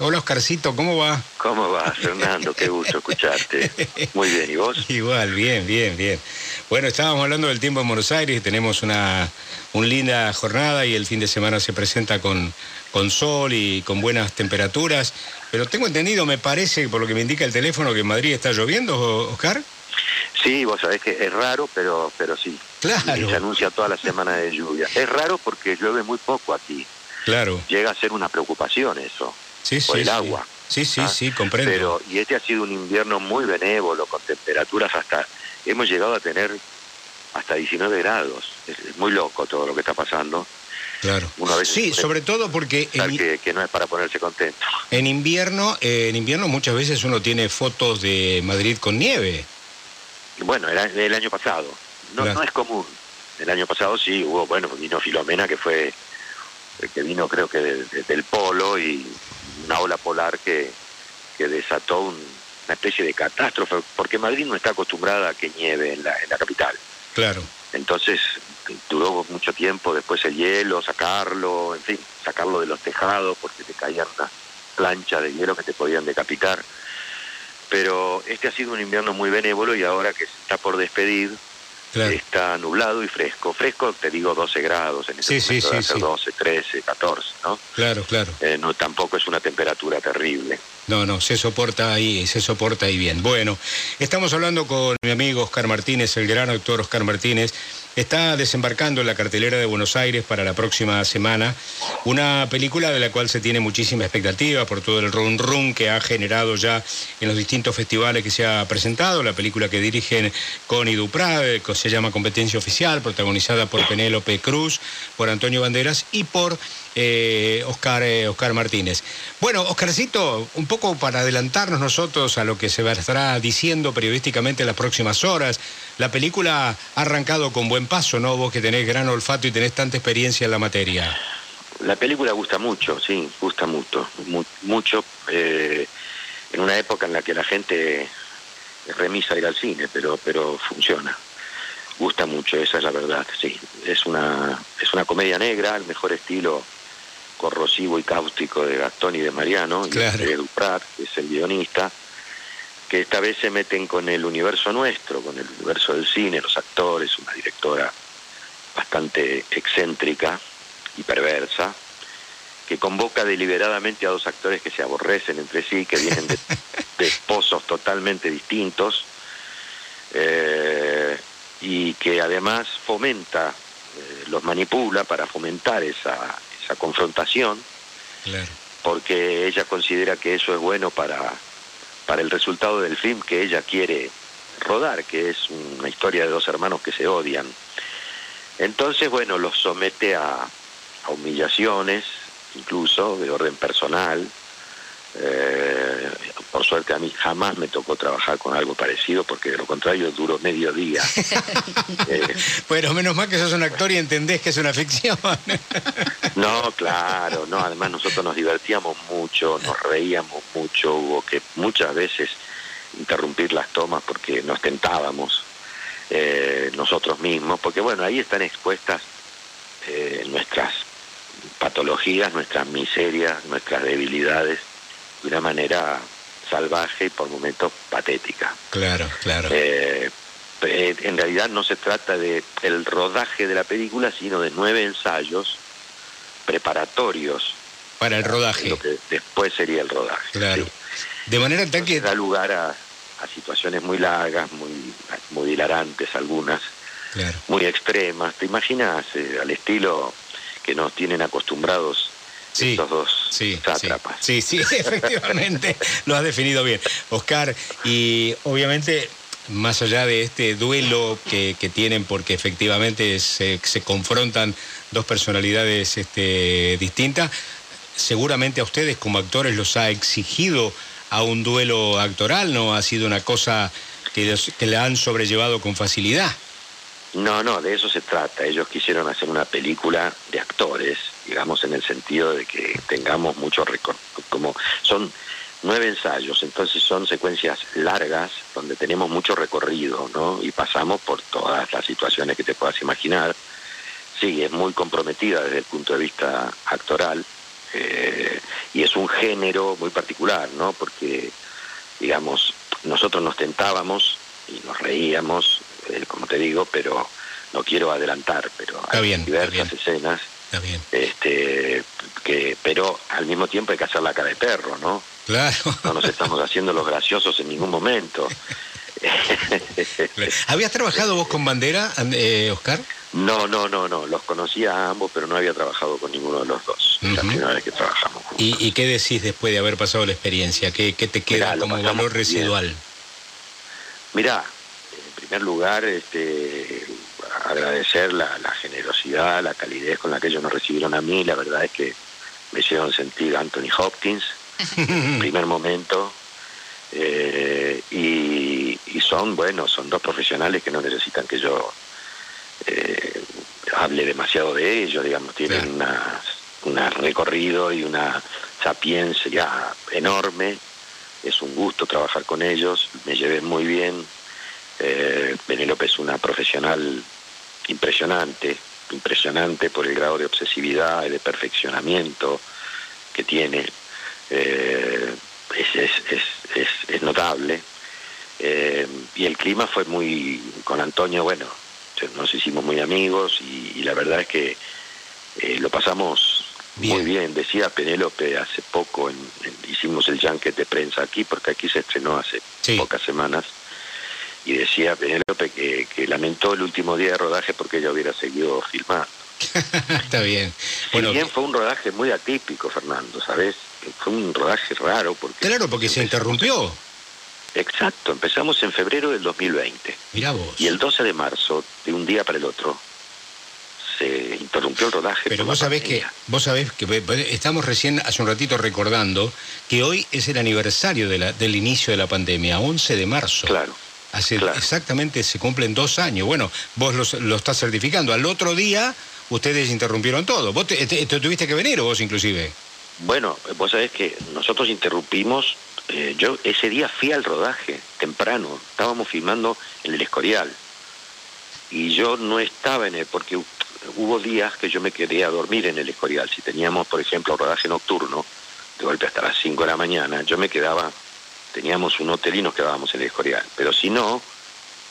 Hola Oscarcito, ¿cómo va? ¿Cómo va, Fernando? Qué gusto escucharte. Muy bien, ¿y vos? Igual, bien, bien, bien. Bueno, estábamos hablando del tiempo en Buenos Aires, tenemos una, linda jornada y el fin de semana se presenta con, con sol y con buenas temperaturas, pero tengo entendido, me parece, por lo que me indica el teléfono, que en Madrid está lloviendo, Oscar. Sí, vos sabés que es raro, pero, pero sí. Claro. Y se anuncia toda la semana de lluvia. Es raro porque llueve muy poco aquí. Claro. Llega a ser una preocupación eso sí, por el agua. Sí, sí, ¿ah? sí, comprendo. Pero, y este ha sido un invierno muy benévolo, con temperaturas hasta, hemos llegado a tener hasta 19 grados. Es, muy loco todo lo que está pasando. Claro. sí, sobre todo porque... que, no es para ponerse contento. En invierno, eh, en invierno muchas veces uno tiene fotos de Madrid con nieve. Bueno, era el año pasado. No, no es común. El año pasado sí hubo, bueno, vino Filomena que fue, que vino creo que del polo y una ola polar que, que desató una especie de catástrofe, porque Madrid no está acostumbrada a que nieve en la, en la capital. Claro. Entonces duró mucho tiempo después el hielo, sacarlo, en fin, sacarlo de los tejados porque te caían unas planchas de hielo que te podían decapitar. Pero este ha sido un invierno muy benévolo y ahora que se está por despedir, Está nublado y fresco. Fresco, te digo, 12 grados. En ese sí, momento sí, 12, 13, 14, ¿no? Claro, claro. Eh, no, tampoco es una temperatura terrible. No, no, se soporta ahí, se soporta ahí bien. Bueno, estamos hablando con mi amigo Oscar Martínez, el gran actor Oscar Martínez. Está desembarcando en la cartelera de Buenos Aires para la próxima semana una película de la cual se tiene muchísima expectativa por todo el run run que ha generado ya en los distintos festivales que se ha presentado. La película que dirigen Connie Duprade, que se llama Competencia Oficial, protagonizada por Penélope Cruz, por Antonio Banderas y por eh, Oscar, eh, Oscar Martínez. Bueno, Oscarcito, un poco para adelantarnos nosotros a lo que se estará diciendo periodísticamente en las próximas horas. La película ha arrancado con buen paso, ¿no? Vos que tenés gran olfato y tenés tanta experiencia en la materia. La película gusta mucho, sí, gusta mucho, mucho. Eh, en una época en la que la gente remisa ir al cine, pero, pero funciona. Gusta mucho, esa es la verdad, sí. Es una, es una comedia negra, el mejor estilo corrosivo y cáustico de Gastón y de Mariano, y de Duprat, que es el guionista, que esta vez se meten con el universo nuestro, con el universo del cine, los actores, una directora bastante excéntrica y perversa, que convoca deliberadamente a dos actores que se aborrecen entre sí, que vienen de, esposos totalmente distintos, eh, y que además fomenta, eh, los manipula para fomentar esa, confrontación, porque ella considera que eso es bueno para, para el resultado del film que ella quiere rodar, que es una historia de dos hermanos que se odian. Entonces, bueno, los somete a, a humillaciones, incluso de orden personal, eh, por suerte a mí jamás me tocó trabajar con algo parecido porque de lo contrario duró medio día. eh, bueno, menos mal que sos un actor y entendés que es una ficción. no, claro, no, además nosotros nos divertíamos mucho, nos reíamos mucho, hubo que muchas veces interrumpir las tomas porque nos tentábamos eh, nosotros mismos, porque bueno, ahí están expuestas nuestras patologías, nuestras miserias, nuestras debilidades de una manera salvaje y por momentos patética. Claro, claro. Eh, eh, en realidad no se trata de el rodaje de la película, sino de nueve ensayos preparatorios para el rodaje. Lo que después sería el rodaje. Claro. De manera tal que da lugar a, situaciones muy largas, muy muy hilarantes algunas, muy extremas. ¿Te imaginas eh, al estilo que nos tienen acostumbrados sí, estos dos sí, Sí, sí, efectivamente, lo has definido bien. Oscar, y obviamente más allá de este duelo que, tienen, porque efectivamente se, confrontan dos personalidades este, distintas, seguramente a ustedes como actores los ha exigido a un duelo actoral, ¿no? Ha sido una cosa que, que la han sobrellevado con facilidad. No, no, de eso se trata. Ellos quisieron hacer una película de actores, digamos, en el sentido de que tengamos mucho recorrido, como son nueve ensayos, entonces son secuencias largas donde tenemos mucho recorrido, ¿no? Y pasamos por todas las situaciones que te puedas imaginar. Sí, es muy comprometida desde el punto de vista actoral, Eh, y es un género muy particular, ¿no? Porque, digamos, nosotros nos tentábamos y nos reíamos, eh, como te digo, pero no quiero adelantar, pero hay diversas escenas. Este, que, pero al mismo tiempo hay que hacer la cara de perro, ¿no? Claro. No nos estamos haciendo los graciosos en ningún momento. ¿Habías trabajado vos con Bandera, eh, Oscar? No, no, no, no. Los conocía a ambos, pero no había trabajado con ninguno de los dos. La primera vez que trabajamos. ¿Y, qué decís después de haber pasado la experiencia? ¿Qué, te queda como valor residual? Mirá, en primer lugar, este, agradecer la, generosidad, la calidez con la que ellos nos recibieron a mí. La verdad es que me hicieron sentir Anthony Hopkins en primer momento. Eh, y, son, bueno, son dos profesionales que no necesitan que yo eh, hable demasiado de ellos, digamos, tienen un recorrido y una sapiencia enorme. Es un gusto trabajar con ellos, me llevé muy bien. Eh, Penélope es una profesional impresionante, impresionante por el grado de obsesividad y de perfeccionamiento que tiene. Eh, es, es, es, es, notable. Eh, y el clima fue muy, con Antonio, bueno, nos hicimos muy amigos y, la verdad es que eh, lo pasamos muy bien. Decía Penélope hace poco, hicimos el junket de prensa aquí, porque aquí se estrenó hace pocas semanas, y decía Penélope que, que, lamentó el último día de rodaje porque ella hubiera seguido filmando. Está bien. Bueno, bien fue un rodaje muy atípico, Fernando, ¿sabes? Fue un rodaje raro. Porque claro, porque se interrumpió. Exacto, empezamos en febrero del 2020. Mira vos. Y el 12 de marzo, de un día para el otro, se interrumpió el rodaje. Pero vos sabés, que, vos sabés que estamos recién, hace un ratito recordando, que hoy es el aniversario de la, del inicio de la pandemia, 11 de marzo. Claro. Hace exactamente, se cumplen dos años. Bueno, vos lo, estás certificando. Al otro día, ustedes interrumpieron todo. ¿Vos te, tuviste que venir o vos inclusive? Bueno, vos sabés que nosotros interrumpimos eh, yo ese día fui al rodaje temprano, estábamos filmando en el Escorial y yo no estaba en él porque hubo días que yo me quedé a dormir en el Escorial. Si teníamos, por ejemplo, rodaje nocturno, de golpe hasta las 5 de la mañana, yo me quedaba, teníamos un hotel y nos quedábamos en el Escorial. Pero si no,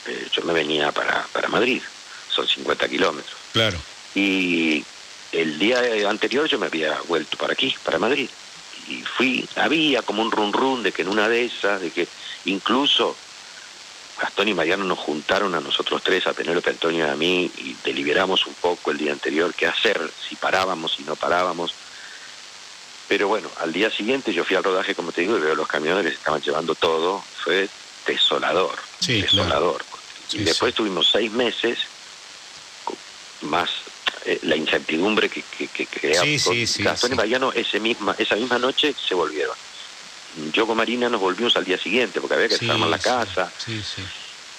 eh, yo me venía para, para Madrid, son 50 kilómetros. Claro. Y el día anterior yo me había vuelto para aquí, para Madrid y fui, había como un run run de que en una de esas, de que incluso Gastón y Mariano nos juntaron a nosotros tres, a Penélope Antonio y a mí, y deliberamos un poco el día anterior qué hacer, si parábamos, si no parábamos. Pero bueno, al día siguiente yo fui al rodaje, como te digo, y veo los camiones estaban llevando todo. Fue desolador, desolador. y después tuvimos seis meses más eh, la incertidumbre que, que, que crea Gastón y Mariano ese misma, esa misma noche se volvieron. Yo con Marina nos volvimos al día siguiente porque había que desarmar la casa.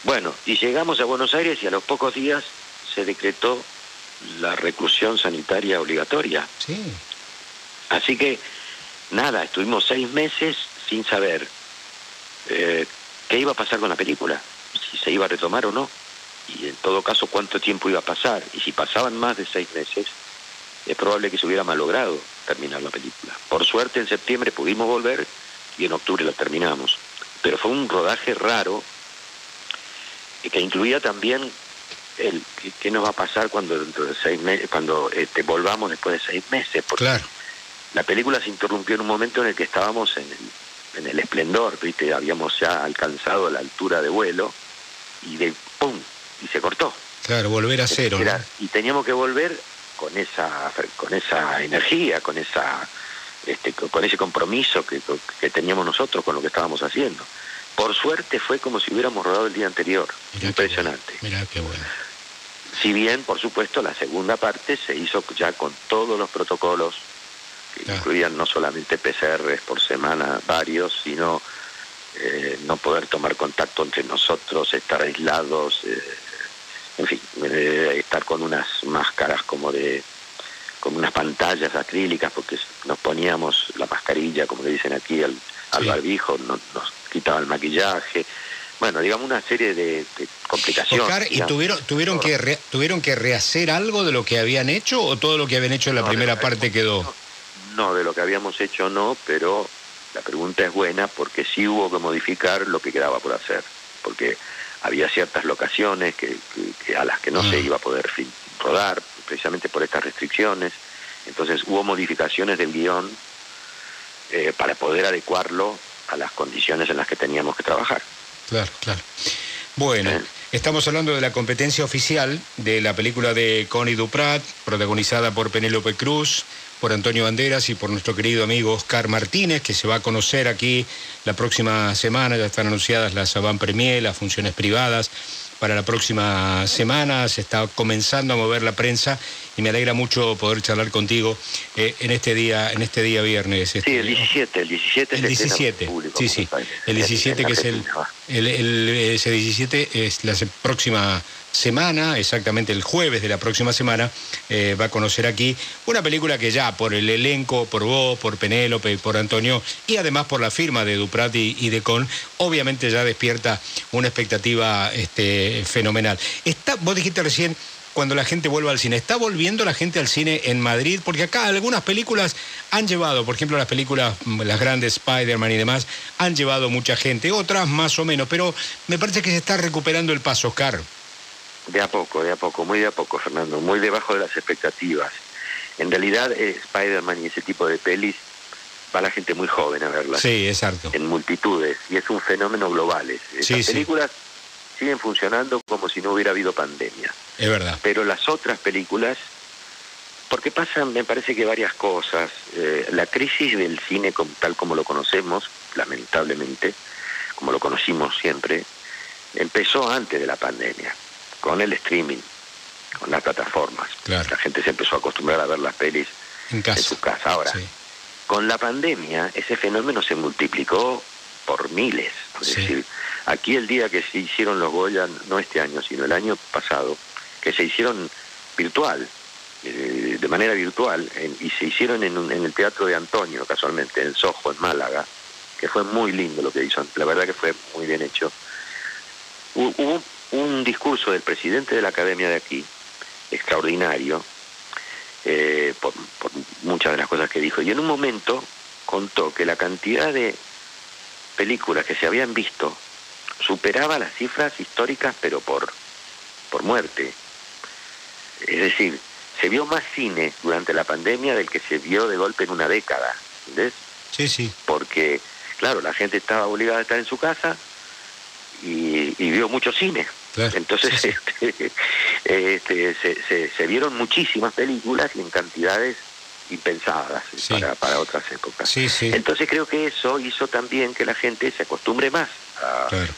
Bueno, y llegamos a Buenos Aires y a los pocos días se decretó la reclusión sanitaria obligatoria. Así que, nada, estuvimos seis meses sin saber eh, qué iba a pasar con la película, si se iba a retomar o no y en todo caso cuánto tiempo iba a pasar. Y si pasaban más de seis meses, es probable que se hubiera malogrado terminar la película. Por suerte en septiembre pudimos volver y en octubre la terminamos. Pero fue un rodaje raro que incluía también el qué nos va a pasar cuando dentro de seis meses, cuando este, volvamos después de seis meses. Porque claro. La película se interrumpió en un momento en el que estábamos en el, en el esplendor, ¿viste? habíamos ya alcanzado la altura de vuelo y de ¡pum! y se cortó. Claro, volver a cero. Y teníamos que volver con esa, con esa energía, con esa este, con ese compromiso que, que, teníamos nosotros con lo que estábamos haciendo. Por suerte fue como si hubiéramos rodado el día anterior. Impresionante. Mira qué bueno. Si bien, por supuesto, la segunda parte se hizo ya con todos los protocolos, que incluían no solamente PCRs por semana, varios, sino eh, no poder tomar contacto entre nosotros, estar aislados, eh, en fin, eh, estar con unas máscaras como de con unas pantallas acrílicas porque nos poníamos la mascarilla, como le dicen aquí, al, barbijo, nos quitaba el maquillaje, bueno, digamos una serie de, complicaciones. ¿y tuvieron, tuvieron, que tuvieron que rehacer algo de lo que habían hecho o todo lo que habían hecho en la primera parte quedó? No, de lo que habíamos hecho no, pero la pregunta es buena porque sí hubo que modificar lo que quedaba por hacer, porque había ciertas locaciones que, a las que no se mm. iba a poder rodar, precisamente por estas restricciones. Entonces hubo modificaciones del guion eh, para poder adecuarlo a las condiciones en las que teníamos que trabajar. Claro, claro. Bueno, estamos hablando de la competencia oficial de la película de Connie Duprat, protagonizada por Penélope Cruz, por Antonio Banderas y por nuestro querido amigo Oscar Martínez, que se va a conocer aquí la próxima semana. Ya están anunciadas las avant premier, las funciones privadas para la próxima semana. Se está comenzando a mover la prensa y me alegra mucho poder charlar contigo eh, en este día, en este día viernes. Este, sí, el 17, el 17 el 17, sí, sí, el 17 que es el, el, el, ese 17 es la próxima semana, exactamente el jueves de la próxima semana, eh, va a conocer aquí una película que ya por el elenco, por vos, por Penélope, por Antonio y además por la firma de Duprat y, de Con, obviamente ya despierta una expectativa este, fenomenal. Está, vos dijiste recién cuando la gente vuelva al cine. ¿Está volviendo la gente al cine en Madrid? Porque acá algunas películas han llevado, por ejemplo, las películas, mm, las grandes Spider-Man y demás, han llevado mucha gente, otras más o menos, pero me parece que se está recuperando el paso, Oscar. De a poco, de a poco, muy de a poco, Fernando, muy debajo de las expectativas. En realidad, eh, Spider-Man y ese tipo de pelis va la gente muy joven a verlas. Sí, exacto. En multitudes, y es un fenómeno global. Esas películas siguen funcionando como si no hubiera habido pandemia. Es verdad. Pero las otras películas, porque pasan, me parece que varias cosas. Eh, la crisis del cine tal como lo conocemos, lamentablemente, como lo conocimos siempre, empezó antes de la pandemia con el streaming, con las plataformas. La gente se empezó a acostumbrar a ver las pelis en, su casa. Ahora, con la pandemia, ese fenómeno se multiplicó por miles. Es decir, aquí el día que se hicieron los Goya, no este año, sino el año pasado, que se hicieron virtual, eh, de manera virtual, y se hicieron en, en, el Teatro de Antonio, casualmente, en Soho, en Málaga, que fue muy lindo lo que hizo, la verdad que fue muy bien hecho. Hubo un discurso del presidente de la academia de aquí, extraordinario, eh, por, muchas de las cosas que dijo, y en un momento contó que la cantidad de películas que se habían visto superaba las cifras históricas, pero por, por muerte. Es decir, se vio más cine durante la pandemia del que se vio de golpe en una década, ¿entendés? Sí, sí. Porque, claro, la gente estaba obligada a estar en su casa y, y vio mucho cine. Entonces este, este, se, se, vieron muchísimas películas y en cantidades impensadas para, para, otras épocas. Entonces creo que eso hizo también que la gente se acostumbre más.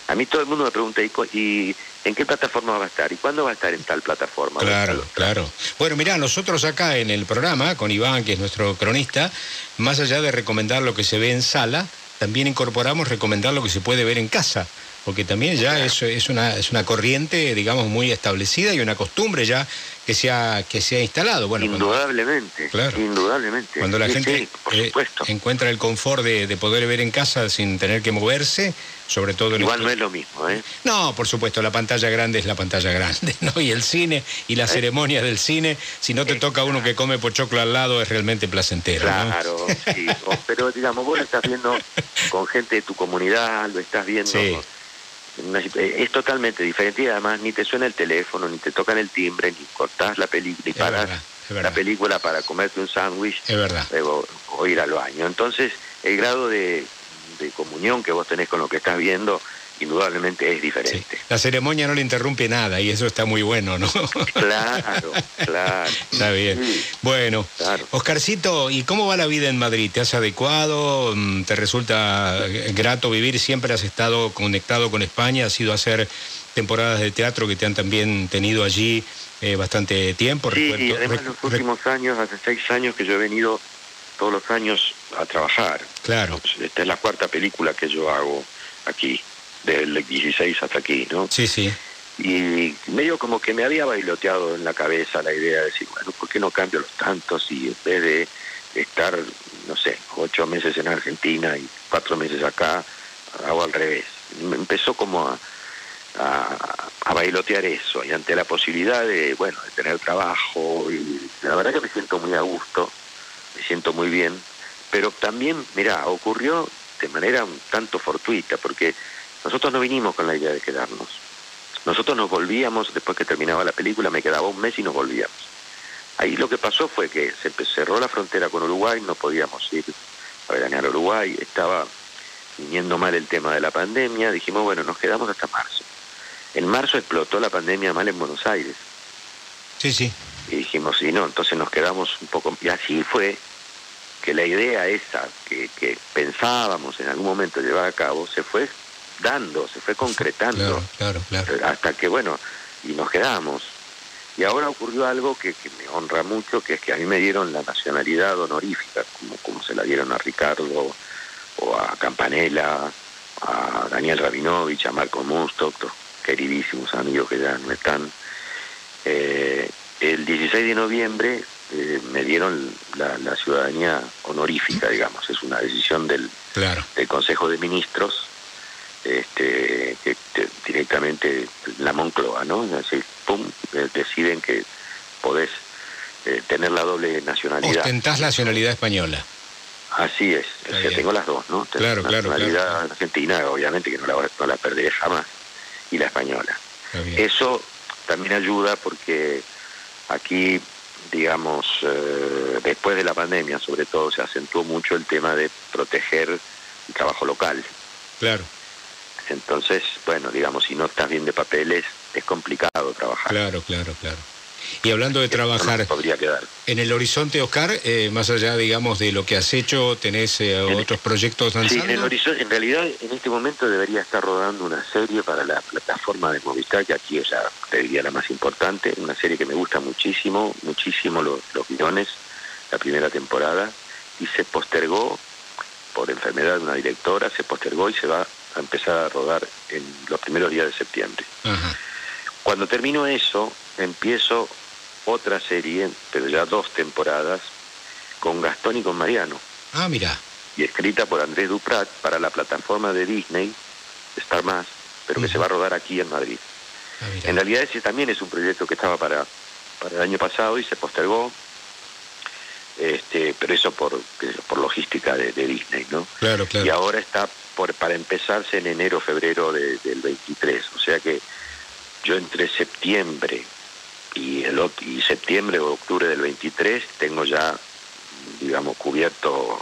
A, mí todo el mundo me pregunta, ¿y, en qué plataforma va a estar? ¿Y cuándo va a estar en tal plataforma? Claro, claro. Bueno, mira, nosotros acá en el programa, con Iván, que es nuestro cronista, más allá de recomendar lo que se ve en sala, también incorporamos recomendar lo que se puede ver en casa porque también ya es, es, una, es una corriente, digamos, muy establecida y una costumbre ya que se ha, que se ha instalado. Bueno, indudablemente, claro, indudablemente. Cuando la gente eh, encuentra el confort de, poder ver en casa sin tener que moverse, sobre todo... Igual no es lo mismo, ¿eh? No, por supuesto, la pantalla grande es la pantalla grande, ¿no? Y el cine y la ¿Eh? ceremonia del cine, si no te toca uno que come pochoclo al lado, es realmente placentero. Claro, sí. pero digamos, vos lo estás viendo con gente de tu comunidad, lo estás viendo... es totalmente diferente y además ni te suena el teléfono, ni te tocan el timbre, ni cortás la película, ni paras la película para comerte un sándwich o, ir al baño. Entonces, el grado de, de comunión que vos tenés con lo que estás viendo indudablemente es diferente. La ceremonia no le interrumpe nada y eso está muy bueno, ¿no? Claro, claro. Está bien. Bueno, Oscarcito, ¿y cómo va la vida en Madrid? ¿Te has adecuado? Mm, ¿Te resulta grato vivir? ¿Siempre has estado conectado con España? ¿Has ido a hacer temporadas de teatro que te han también tenido allí eh, bastante tiempo? Sí, y además los últimos años, hace seis años que yo he venido todos los años a trabajar. Claro. Esta es la cuarta película que yo hago aquí del 16 hasta aquí, ¿no? Sí, sí. Y medio como que me había bailoteado en la cabeza la idea de decir, bueno, ¿por qué no cambio los tantos y en vez de estar, no sé, ocho meses en Argentina y cuatro meses acá, hago al revés? Me empezó como a, a, bailotear eso y ante la posibilidad de, bueno, de tener trabajo y la verdad que me siento muy a gusto me siento muy bien, pero también, mira, ocurrió de manera un tanto fortuita, porque nosotros no vinimos con la idea de quedarnos. Nosotros nos volvíamos, después que terminaba la película, me quedaba un mes y nos volvíamos. Ahí lo que pasó fue que se cerró la frontera con Uruguay, no podíamos ir a veranear a Uruguay, estaba viniendo mal el tema de la pandemia, dijimos, bueno, nos quedamos hasta marzo. En marzo explotó la pandemia mal en Buenos Aires. Sí, sí. Y dijimos, sí, no, entonces nos quedamos un poco... Y así fue que la idea esa que, que pensábamos en algún momento llevar a cabo se fue dando, se fue concretando. Claro, claro, Hasta que, bueno, y nos quedamos. Y ahora ocurrió algo que, que, me honra mucho, que es que a mí me dieron la nacionalidad honorífica, como, como se la dieron a Ricardo o a Campanella, a Daniel Rabinovich, a Marco Musto, queridísimos amigos que ya no están. Eh, el 16 de noviembre eh, me dieron la, la, ciudadanía honorífica, digamos, es una decisión del, claro. del Consejo de Ministros, este, que, directamente la Moncloa, ¿no? Así, pum, deciden que podés eh, tener la doble nacionalidad. Ostentás nacionalidad española. Así es, o sea, tengo las dos, ¿no? Claro, la nacionalidad claro. argentina, obviamente que no la, no la perderé jamás, y la española. Eso también ayuda porque aquí, digamos, eh, después de la pandemia, sobre todo, se acentuó mucho el tema de proteger el trabajo local. Claro. Entonces, bueno, digamos, si no estás bien de papeles, es complicado trabajar. Claro, claro, claro. Y hablando de trabajar, podría quedar. en el horizonte, Oscar, eh, más allá, digamos, de lo que has hecho, ¿tenés eh, otros proyectos lanzando? Sí, en el horizonte, en realidad, en este momento debería estar rodando una serie para la plataforma de Movistar, que aquí es la, te diría la más importante, una serie que me gusta muchísimo, muchísimo los, los guiones, la primera temporada, y se postergó por enfermedad de una directora, se postergó y se va a empezar a rodar en los primeros días de septiembre. Cuando termino eso, empiezo otra serie, pero ya dos temporadas, con Gastón y con Mariano. Ah, mira. Y escrita por Andrés Duprat para la plataforma de Disney, Star Más, pero uh -huh. que se va a rodar aquí en Madrid. Ah, en realidad ese también es un proyecto que estaba para, para el año pasado y se postergó, este, pero eso por, por logística de, de Disney, ¿no? Claro, claro. Y ahora está por, para empezarse en enero, febrero de, del 23, o sea que yo entre septiembre y, el, y septiembre o octubre del 23 tengo ya, digamos, cubierto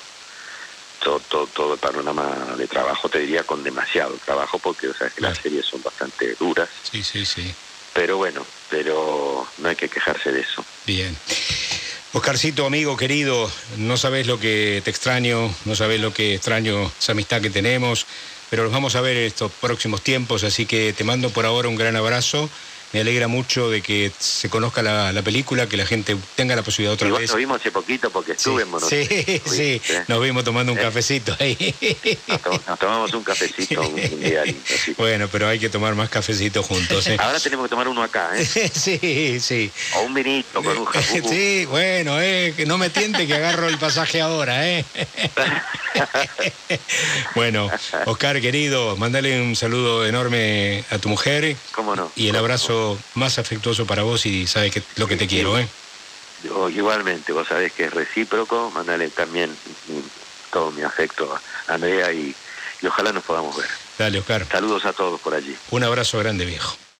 todo, todo, todo, el panorama de trabajo, te diría con demasiado trabajo, porque o sea, que las series son bastante duras. Sí, sí, sí. Pero bueno, pero no hay que quejarse de eso. Bien. Oscarcito, amigo querido, no sabes lo que te extraño, no sabes lo que extraño esa amistad que tenemos, pero los vamos a ver estos próximos tiempos, así que te mando por ahora un gran abrazo me alegra mucho de que se conozca la, la, película, que la gente tenga la posibilidad otra Igual vez. Nos vimos hace poquito porque estuve sí, en Sí, sí, ¿eh? nos vimos tomando un ¿Eh? cafecito ahí. Nos, to nos, tomamos un cafecito un, un día. Bueno, pero hay que tomar más cafecitos juntos. ¿eh? Ahora tenemos que tomar uno acá, ¿eh? sí, sí. O un vinito con un jabugo. Sí, bueno, eh, que no me tiente que agarro el pasaje ahora, ¿eh? bueno, Oscar, querido, mandale un saludo enorme a tu mujer. ¿Cómo no? Y el abrazo más afectuoso para vos y sabes que lo que te quiero, ¿eh? Yo, igualmente, vos sabés que es recíproco, mandale también todo mi afecto a Andrea y, y ojalá nos podamos ver. Dale, Oscar. Saludos a todos por allí. Un abrazo grande, viejo.